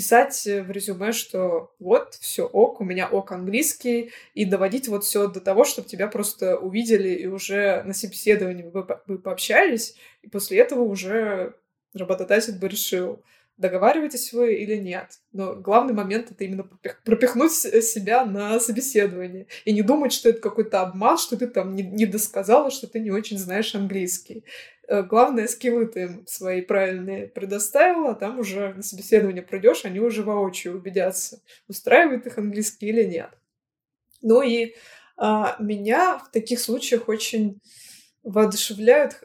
писать в резюме, что вот, все ок, у меня ок английский, и доводить вот все до того, чтобы тебя просто увидели и уже на собеседовании вы, вы пообщались, и после этого уже работодатель бы решил, договариваетесь вы или нет. Но главный момент — это именно пропихнуть себя на собеседование. И не думать, что это какой-то обман, что ты там не, не досказала, что ты не очень знаешь английский. Э, главное, скиллы ты свои правильные предоставила, а там уже на собеседование придешь, они уже воочию убедятся, устраивает их английский или нет. Ну и а, меня в таких случаях очень воодушевляют,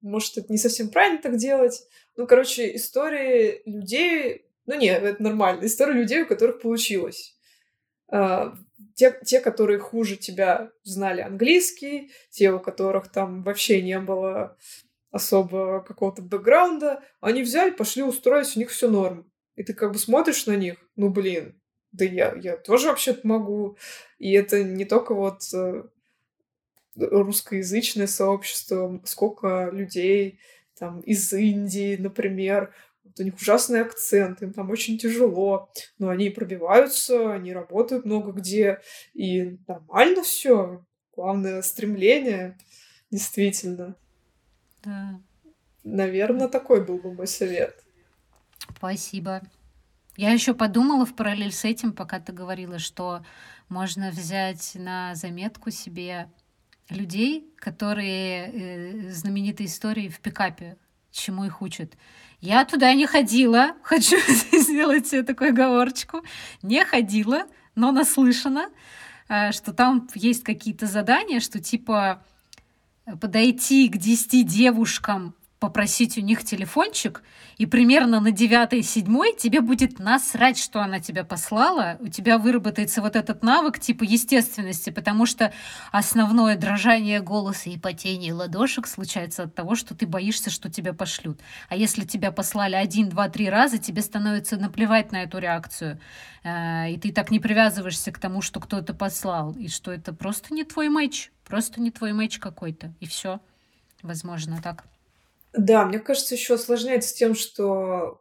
может, это не совсем правильно так делать, ну, короче, истории людей... Ну, нет, это нормально. Истории людей, у которых получилось. Uh, те, те, которые хуже тебя знали английский, те, у которых там вообще не было особо какого-то бэкграунда, они взяли, пошли устроить, у них все норм. И ты как бы смотришь на них, ну, блин, да я, я тоже вообще-то могу. И это не только вот э, русскоязычное сообщество, сколько людей там из Индии, например, вот у них ужасный акцент, им там очень тяжело, но они пробиваются, они работают много где, и нормально все. Главное стремление, действительно. Да. Наверное, такой был бы мой совет. Спасибо. Я еще подумала в параллель с этим, пока ты говорила, что можно взять на заметку себе людей, которые э, знаменитые истории в пикапе, чему их учат. Я туда не ходила, хочу сделать себе такую оговорочку, не ходила, но наслышана, э, что там есть какие-то задания, что типа подойти к 10 девушкам попросить у них телефончик, и примерно на девятой, седьмой тебе будет насрать, что она тебя послала, у тебя выработается вот этот навык типа естественности, потому что основное дрожание голоса и потение ладошек случается от того, что ты боишься, что тебя пошлют. А если тебя послали один, два, три раза, тебе становится наплевать на эту реакцию. Э, и ты так не привязываешься к тому, что кто-то послал, и что это просто не твой матч, просто не твой матч какой-то, и все. Возможно, так. Да, мне кажется, еще осложняется тем, что,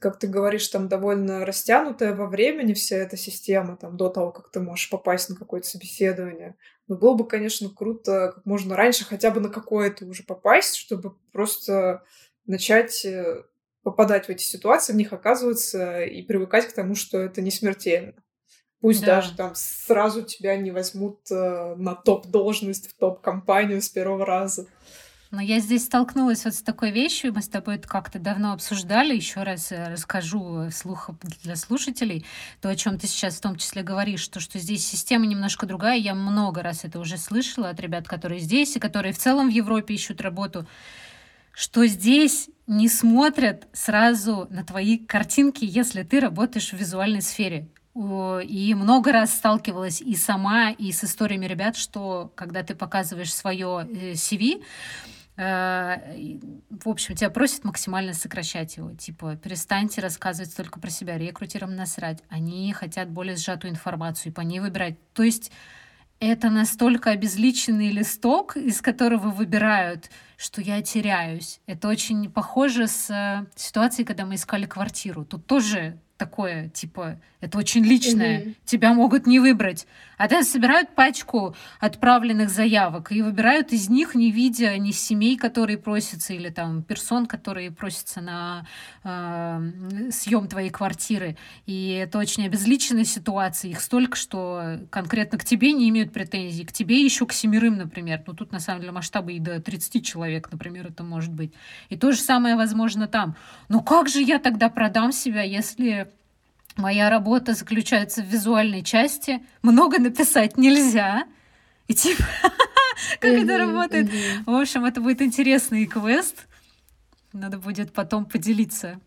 как ты говоришь, там довольно растянутая во времени вся эта система, там, до того, как ты можешь попасть на какое-то собеседование. Но было бы, конечно, круто как можно раньше хотя бы на какое-то уже попасть, чтобы просто начать э, попадать в эти ситуации, в них оказываться и привыкать к тому, что это не смертельно. Пусть да. даже там сразу тебя не возьмут э, на топ-должность в топ-компанию с первого раза. Но я здесь столкнулась вот с такой вещью, мы с тобой это как-то давно обсуждали, еще раз э, расскажу вслух для слушателей, то, о чем ты сейчас в том числе говоришь, то, что здесь система немножко другая, я много раз это уже слышала от ребят, которые здесь и которые в целом в Европе ищут работу, что здесь не смотрят сразу на твои картинки, если ты работаешь в визуальной сфере. И много раз сталкивалась и сама, и с историями ребят, что когда ты показываешь свое CV, э, Э, в общем, тебя просят максимально сокращать его. Типа, перестаньте рассказывать только про себя, рекрутерам насрать. Они хотят более сжатую информацию и по ней выбирать. То есть это настолько обезличенный листок, из которого выбирают, что я теряюсь. Это очень похоже с э, ситуацией, когда мы искали квартиру. Тут тоже такое, типа, это очень личное, mm-hmm. тебя могут не выбрать. А тогда собирают пачку отправленных заявок и выбирают из них, не видя ни семей, которые просятся, или там персон, которые просятся на э, съем твоей квартиры. И это очень обезличенная ситуация. Их столько, что конкретно к тебе не имеют претензий. К тебе еще к семерым, например. Ну, тут, на самом деле, масштабы и до 30 человек, например, это может быть. И то же самое возможно там. Но как же я тогда продам себя, если Моя работа заключается в визуальной части. Много написать нельзя. И типа, как это работает? В общем, это будет интересный квест. Надо будет потом поделиться.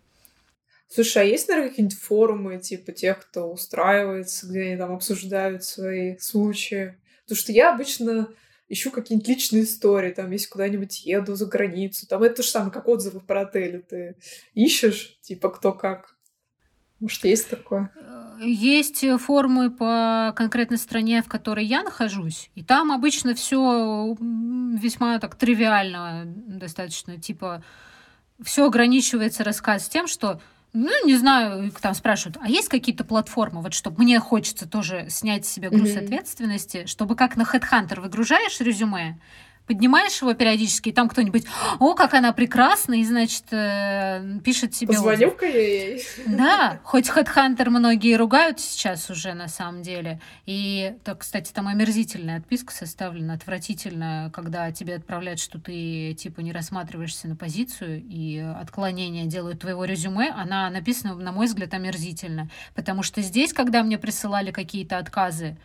Слушай, а есть, наверное, какие-нибудь форумы, типа тех, кто устраивается, где они там обсуждают свои случаи? Потому что я обычно ищу какие-нибудь личные истории, там, если куда-нибудь еду за границу, там, это то же самое, как отзывы про отели. Ты ищешь, типа, кто как. Может, есть такое? Есть форумы по конкретной стране, в которой я нахожусь, и там обычно все весьма так тривиально достаточно, типа все ограничивается рассказ тем, что ну, не знаю, там спрашивают, а есть какие-то платформы, вот чтобы мне хочется тоже снять с себя груз mm-hmm. ответственности, чтобы как на Headhunter выгружаешь резюме, поднимаешь его периодически, и там кто-нибудь, о, как она прекрасна, и, значит, э, пишет тебе Позвоню-ка ей. Да, хоть HeadHunter многие ругают сейчас уже, на самом деле. И, то, кстати, там омерзительная отписка составлена, отвратительная, когда тебе отправляют, что ты, типа, не рассматриваешься на позицию, и отклонения делают твоего резюме, она написана, на мой взгляд, омерзительно. Потому что здесь, когда мне присылали какие-то отказы,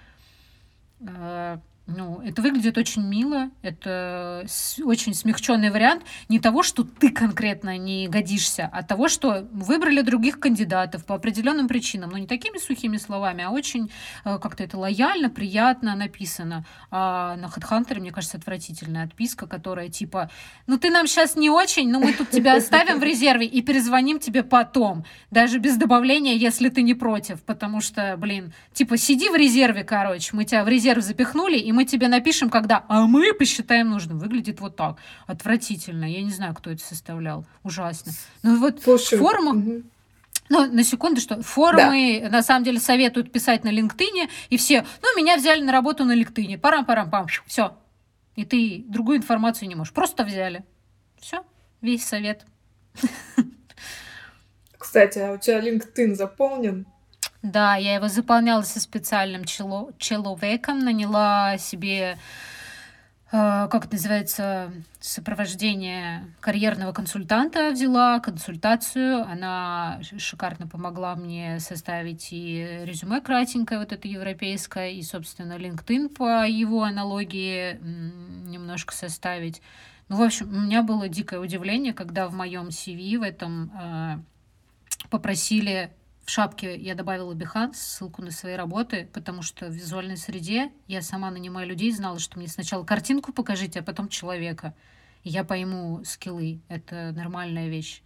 э, ну, это выглядит очень мило, это очень смягченный вариант не того, что ты конкретно не годишься, а того, что выбрали других кандидатов по определенным причинам, но не такими сухими словами, а очень э, как-то это лояльно, приятно написано. А на HeadHunter, мне кажется, отвратительная отписка, которая типа, ну ты нам сейчас не очень, но мы тут тебя оставим в резерве и перезвоним тебе потом, даже без добавления, если ты не против, потому что, блин, типа сиди в резерве, короче, мы тебя в резерв запихнули, и мы тебе напишем, когда, а мы посчитаем нужным. Выглядит вот так. Отвратительно. Я не знаю, кто это составлял. Ужасно. Ну вот Слушай, форму... Угу. Ну, на секунду, что форумы да. на самом деле советуют писать на LinkedIn, и все, ну, меня взяли на работу на LinkedIn, парам-парам-пам, все. И ты другую информацию не можешь. Просто взяли. Все, весь совет. Кстати, а у тебя LinkedIn заполнен? Да, я его заполняла со специальным чело человеком, наняла себе э, как это называется, сопровождение карьерного консультанта взяла, консультацию. Она шикарно помогла мне составить и резюме кратенькое, вот это европейское, и, собственно, LinkedIn по его аналогии немножко составить. Ну, в общем, у меня было дикое удивление, когда в моем CV в этом э, попросили в шапке я добавила Behance, ссылку на свои работы, потому что в визуальной среде я сама нанимаю людей, знала, что мне сначала картинку покажите, а потом человека. И я пойму скиллы. Это нормальная вещь.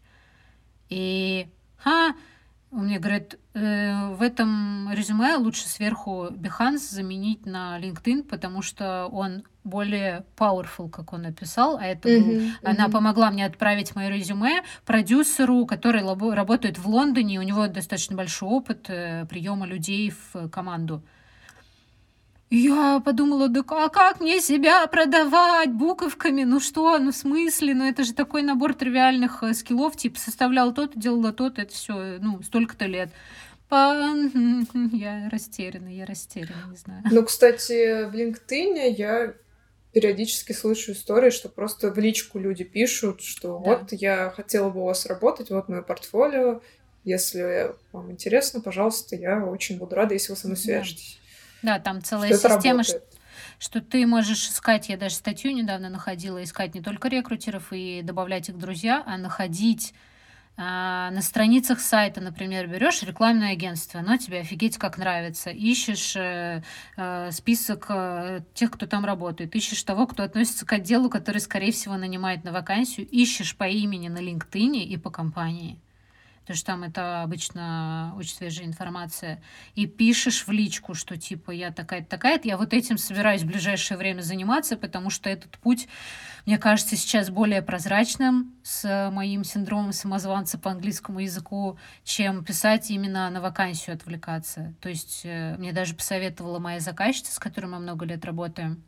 И ха, мне говорят, э, в этом резюме лучше сверху Behance заменить на LinkedIn, потому что он более powerful, как он написал, а это mm-hmm, был... mm-hmm. она помогла мне отправить мое резюме продюсеру, который лабо- работает в Лондоне, у него достаточно большой опыт э, приема людей в команду. Я подумала, да а как мне себя продавать буковками? Ну что, ну в смысле? Ну это же такой набор тривиальных э, скиллов, типа составлял то-то, делала то-то, это все, ну, столько-то лет. По... Я растеряна, я растеряна, не знаю. Ну, кстати, в LinkedIn я периодически слышу истории, что просто в личку люди пишут, что да. вот я хотела бы у вас работать, вот мое портфолио, если вам интересно, пожалуйста, я очень буду рада, если вы со мной свяжетесь. Да, там целая что система, что, что ты можешь искать, я даже статью недавно находила, искать не только рекрутеров и добавлять их в друзья, а находить а, на страницах сайта, например, берешь рекламное агентство, оно тебе офигеть как нравится, ищешь э, э, список э, тех, кто там работает, ищешь того, кто относится к отделу, который, скорее всего, нанимает на вакансию, ищешь по имени на LinkedIn и по компании потому что там это обычно очень свежая информация, и пишешь в личку, что типа я такая-то, такая-то, я вот этим собираюсь в ближайшее время заниматься, потому что этот путь, мне кажется, сейчас более прозрачным с моим синдромом самозванца по английскому языку, чем писать именно на вакансию отвлекаться. То есть э, мне даже посоветовала моя заказчица, с которой мы много лет работаем,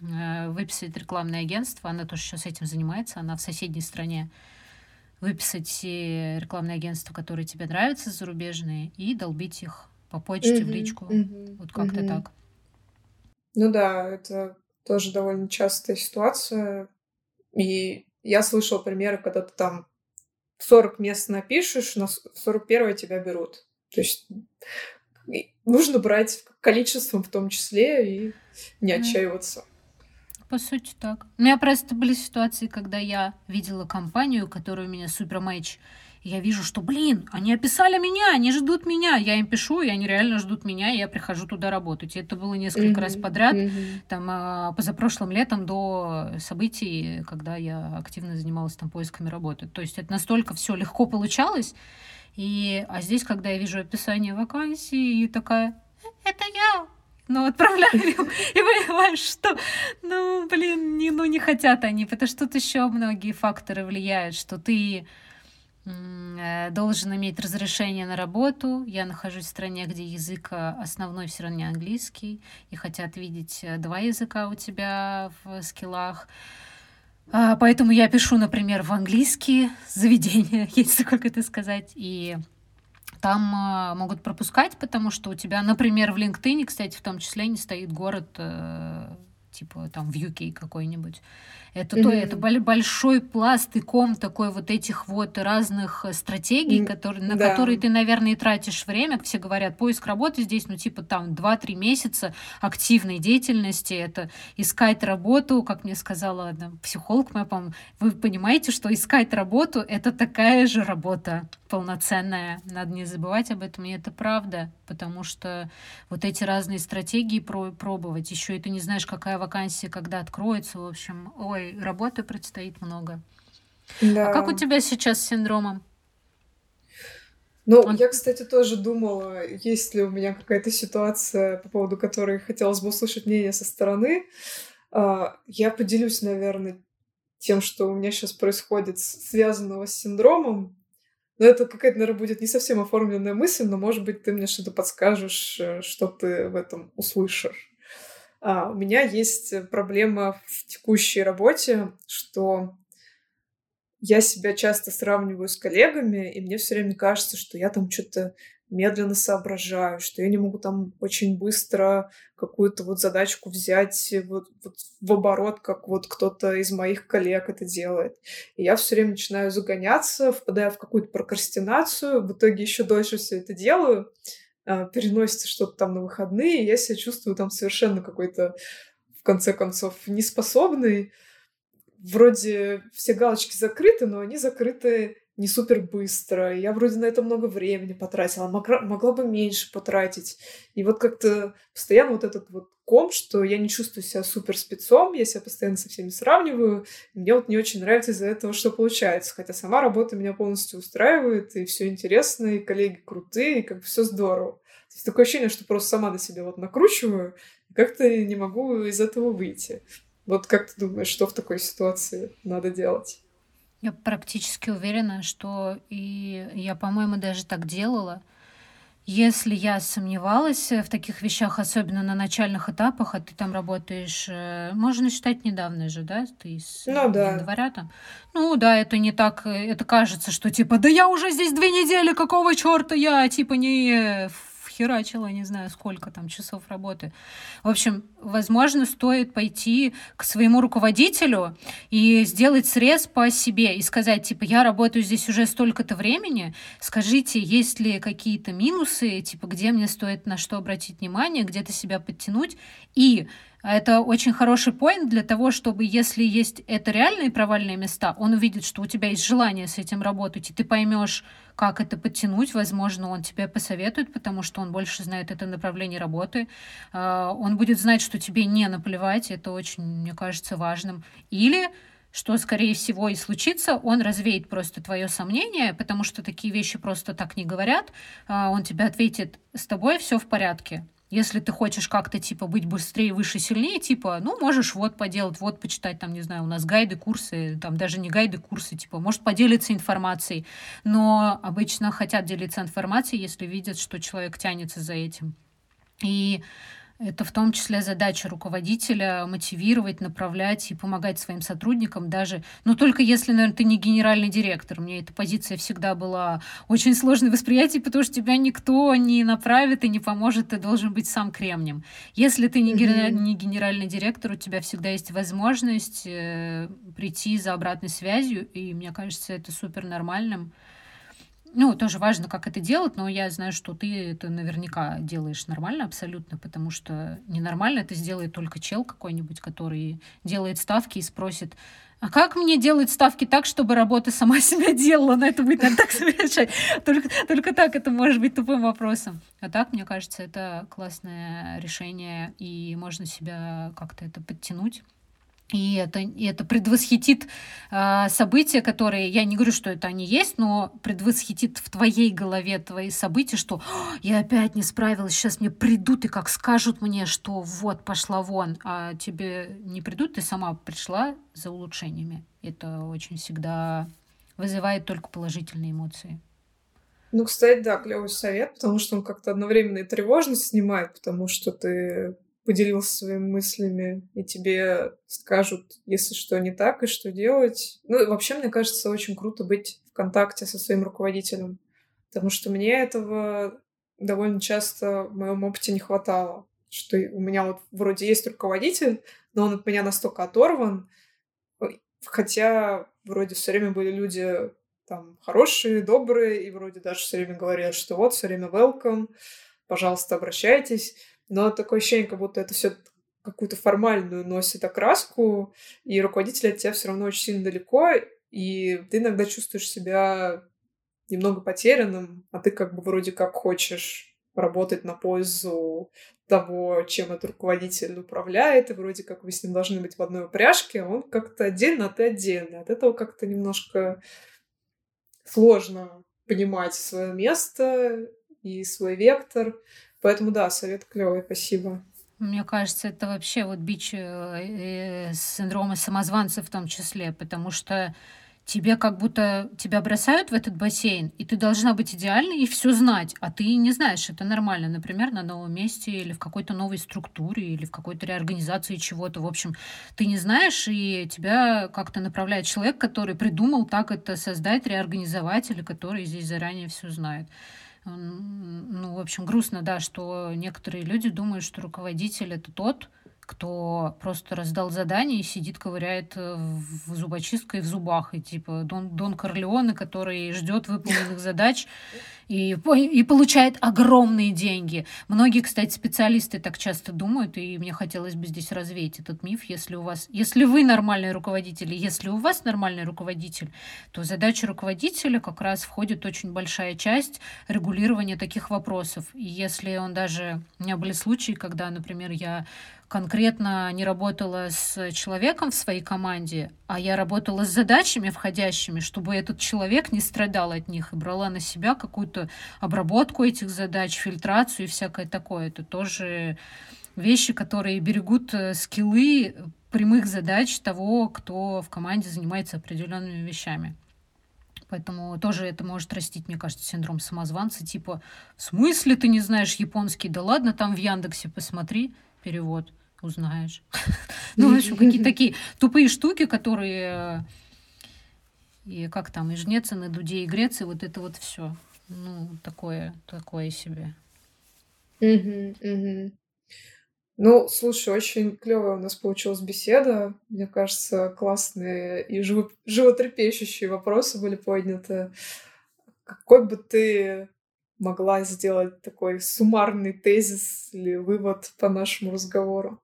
э, выписать рекламное агентство, она тоже сейчас этим занимается, она в соседней стране, выписать все рекламные агентства, которые тебе нравятся, зарубежные, и долбить их по почте, mm-hmm, в личку. Mm-hmm, вот как-то mm-hmm. так. Ну да, это тоже довольно частая ситуация. И я слышала примеры, когда ты там 40 мест напишешь, на 41 тебя берут. То есть нужно брать количеством в том числе и не отчаиваться. По сути, так. У меня просто были ситуации, когда я видела компанию, которая у меня супер матч, я вижу, что, блин, они описали меня, они ждут меня. Я им пишу, и они реально ждут меня, и я прихожу туда работать. И это было несколько mm-hmm. раз подряд, mm-hmm. там, а, позапрошлым летом до событий, когда я активно занималась там поисками работы. То есть это настолько все легко получалось. И, а здесь, когда я вижу описание вакансии, и такая, «Э, это я, ну, отправляю и понимаешь, что, ну, блин, не, ну, не хотят они, потому что тут еще многие факторы влияют, что ты э, должен иметь разрешение на работу. Я нахожусь в стране, где язык э, основной все равно не английский, и хотят видеть э, два языка у тебя в скиллах. А, поэтому я пишу, например, в английские заведения, если как это сказать, и там а, могут пропускать, потому что у тебя, например, в LinkedIn, кстати, в том числе не стоит город, э, типа там в UK какой-нибудь. Это, mm-hmm. то, это большой пласт и ком такой вот этих вот разных э, стратегий, mm-hmm. которые, на да. которые ты, наверное, и тратишь время. Все говорят, поиск работы здесь, ну, типа там 2-3 месяца активной деятельности. Это искать работу, как мне сказала одна психолог моя, по-моему. Вы понимаете, что искать работу — это такая же работа полноценная. Надо не забывать об этом, и это правда. Потому что вот эти разные стратегии про пробовать, еще и ты не знаешь, какая вакансия, когда откроется, в общем, ой, Ой, работы предстоит много. Да. А как у тебя сейчас с синдромом? Ну, Он... я, кстати, тоже думала, есть ли у меня какая-то ситуация, по поводу которой хотелось бы услышать мнение со стороны. А, я поделюсь, наверное, тем, что у меня сейчас происходит, связанного с синдромом. Но это какая-то, наверное, будет не совсем оформленная мысль, но, может быть, ты мне что-то подскажешь, э, что ты в этом услышишь. А, у меня есть проблема в текущей работе, что я себя часто сравниваю с коллегами, и мне все время кажется, что я там что-то медленно соображаю, что я не могу там очень быстро какую-то вот задачку взять вот, вот в оборот, как вот кто-то из моих коллег это делает. И я все время начинаю загоняться, впадаю в какую-то прокрастинацию, в итоге еще дольше все это делаю, э, переносится что-то там на выходные, я себя чувствую там совершенно какой-то, в конце концов, неспособный. Вроде все галочки закрыты, но они закрыты не супер быстро. Я вроде на это много времени потратила, могла, могла бы меньше потратить. И вот как-то постоянно вот этот вот ком, что я не чувствую себя супер спецом, я себя постоянно со всеми сравниваю. Мне вот не очень нравится из-за этого, что получается. Хотя сама работа меня полностью устраивает, и все интересно, и коллеги крутые, и как бы все здорово. То есть такое ощущение, что просто сама на себя вот накручиваю, и как-то не могу из этого выйти. Вот как ты думаешь, что в такой ситуации надо делать? Я практически уверена, что и я, по-моему, даже так делала. Если я сомневалась в таких вещах, особенно на начальных этапах, а ты там работаешь, э, можно считать недавно же, да? Ты с ну, да. января там. Ну да, это не так, э, это кажется, что типа, да я уже здесь две недели, какого черта я, типа, не херачила, не знаю, сколько там часов работы. В общем, возможно, стоит пойти к своему руководителю и сделать срез по себе и сказать, типа, я работаю здесь уже столько-то времени, скажите, есть ли какие-то минусы, типа, где мне стоит на что обратить внимание, где-то себя подтянуть, и это очень хороший поинт для того, чтобы, если есть это реальные провальные места, он увидит, что у тебя есть желание с этим работать, и ты поймешь, как это подтянуть. Возможно, он тебе посоветует, потому что он больше знает это направление работы. А, он будет знать, что тебе не наплевать. Это очень, мне кажется, важным. Или что, скорее всего, и случится, он развеет просто твое сомнение, потому что такие вещи просто так не говорят. А, он тебе ответит, с тобой все в порядке, если ты хочешь как-то, типа, быть быстрее, выше, сильнее, типа, ну, можешь вот поделать, вот почитать, там, не знаю, у нас гайды, курсы, там, даже не гайды, курсы, типа, может поделиться информацией. Но обычно хотят делиться информацией, если видят, что человек тянется за этим. И это в том числе задача руководителя мотивировать, направлять и помогать своим сотрудникам даже, но только если, наверное, ты не генеральный директор. Мне эта позиция всегда была очень сложной восприятие, потому что тебя никто не направит и не поможет, ты должен быть сам кремнем. Если ты не, mm-hmm. не генеральный директор, у тебя всегда есть возможность э, прийти за обратной связью, и мне кажется, это супер нормальным. Ну, тоже важно, как это делать, но я знаю, что ты это наверняка делаешь нормально абсолютно, потому что ненормально это сделает только чел какой-нибудь, который делает ставки и спросит, а как мне делать ставки так, чтобы работа сама себя делала? На это будет наверное, так совершать. Только, только так это может быть тупым вопросом. А так, мне кажется, это классное решение, и можно себя как-то это подтянуть. И это, и это предвосхитит э, события, которые, я не говорю, что это они есть, но предвосхитит в твоей голове твои события, что я опять не справилась, сейчас мне придут и как скажут мне, что вот, пошла вон, а тебе не придут, ты сама пришла за улучшениями. Это очень всегда вызывает только положительные эмоции. Ну, кстати, да, клевый совет, потому что он как-то одновременно и тревожность снимает, потому что ты поделился своими мыслями, и тебе скажут, если что не так, и что делать. Ну, вообще, мне кажется, очень круто быть в контакте со своим руководителем, потому что мне этого довольно часто в моем опыте не хватало. Что у меня вот вроде есть руководитель, но он от меня настолько оторван, хотя вроде все время были люди там хорошие, добрые, и вроде даже все время говорят, что вот, все время welcome, пожалуйста, обращайтесь. Но такое ощущение, как будто это все какую-то формальную носит окраску, и руководитель от тебя все равно очень сильно далеко, и ты иногда чувствуешь себя немного потерянным, а ты как бы вроде как хочешь работать на пользу того, чем этот руководитель управляет, и вроде как вы с ним должны быть в одной упряжке, а он как-то отдельно, а ты отдельно. От этого как-то немножко сложно понимать свое место и свой вектор. Поэтому да, совет клевый, спасибо. Мне кажется, это вообще вот бич э, э, синдрома самозванца в том числе, потому что тебе как будто тебя бросают в этот бассейн, и ты должна быть идеальной и все знать, а ты не знаешь, это нормально, например, на новом месте или в какой-то новой структуре или в какой-то реорганизации чего-то. В общем, ты не знаешь, и тебя как-то направляет человек, который придумал так это создать, реорганизовать, или который здесь заранее все знает. Ну, в общем, грустно, да, что некоторые люди думают, что руководитель это тот, кто просто раздал задание и сидит, ковыряет э, в зубочисткой в зубах. И типа Дон, Дон Корлеоне, который ждет выполненных задач и, и получает огромные деньги. Многие, кстати, специалисты так часто думают, и мне хотелось бы здесь развеять этот миф. Если у вас, если вы нормальный руководитель, и если у вас нормальный руководитель, то задача руководителя как раз входит очень большая часть регулирования таких вопросов. И если он даже... У меня были случаи, когда, например, я конкретно не работала с человеком в своей команде, а я работала с задачами входящими, чтобы этот человек не страдал от них и брала на себя какую-то обработку этих задач, фильтрацию и всякое такое. Это тоже вещи, которые берегут э, скиллы прямых задач того, кто в команде занимается определенными вещами. Поэтому тоже это может растить, мне кажется, синдром самозванца. Типа, в смысле ты не знаешь японский? Да ладно, там в Яндексе посмотри перевод узнаешь. Ну, в общем, какие-то такие тупые штуки, которые... И как там, и жнец, и на дуде, и Греции, вот это вот все. Ну, такое, такое себе. Ну, слушай, очень клевая у нас получилась беседа. Мне кажется, классные и живо животрепещущие вопросы были подняты. Какой бы ты могла сделать такой суммарный тезис или вывод по нашему разговору?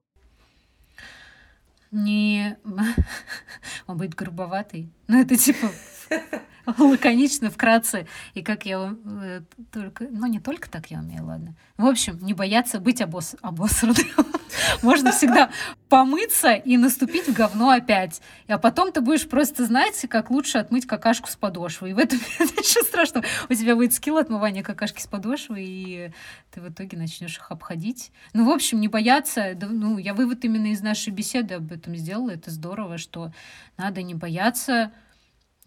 Не... Он будет грубоватый. Ну, это типа лаконично, вкратце. И как я э, только... Ну, не только так я умею, ладно. В общем, не бояться быть обос... обосранным. Можно всегда помыться и наступить в говно опять. А потом ты будешь просто знать, как лучше отмыть какашку с подошвы. И в этом ничего страшного. У тебя будет скилл отмывания какашки с подошвы, и ты в итоге начнешь их обходить. Ну, в общем, не бояться. Ну, я вывод именно из нашей беседы об этом сделала. Это здорово, что надо не бояться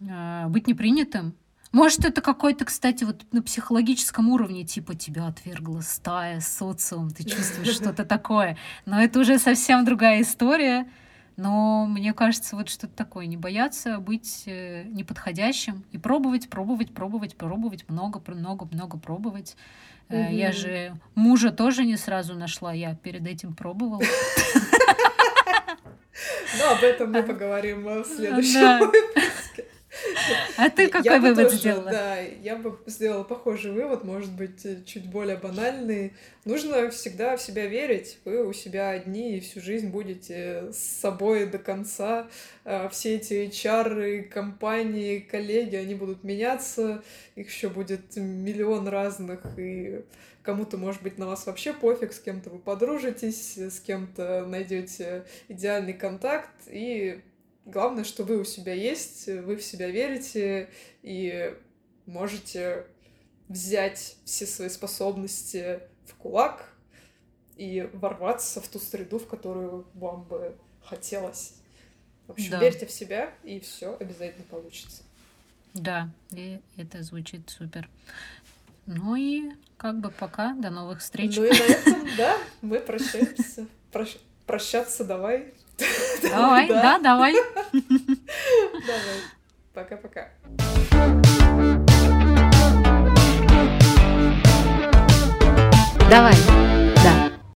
быть непринятым, может, это какой-то, кстати, вот на психологическом уровне, типа тебя отвергла стая, социум, ты чувствуешь что-то такое. Но это уже совсем другая история. Но мне кажется, вот что-то такое. Не бояться быть э, неподходящим и пробовать, пробовать, пробовать, пробовать, много, много, много пробовать. Угу. Я же мужа тоже не сразу нашла, я перед этим пробовала. Ну, об этом мы поговорим в следующем выпуске. А ты какой вывод сделала? Да, я бы сделала похожий вывод, может быть, э, чуть более банальный. Нужно всегда в себя верить. Вы у себя одни и всю жизнь будете с собой до конца. А, все эти HR, компании, коллеги, они будут меняться. Их еще будет миллион разных, и кому-то, может быть, на вас вообще пофиг, с кем-то вы подружитесь, с кем-то найдете идеальный контакт, и Главное, что вы у себя есть, вы в себя верите и можете взять все свои способности в кулак и ворваться в ту среду, в которую вам бы хотелось. В общем, да. верьте в себя, и все обязательно получится. Да, и это звучит супер. Ну и как бы пока, до новых встреч. Ну и на этом, да, мы прощаемся. Прощ- Прощаться давай. Давай, да, давай. Давай. Пока-пока. Давай.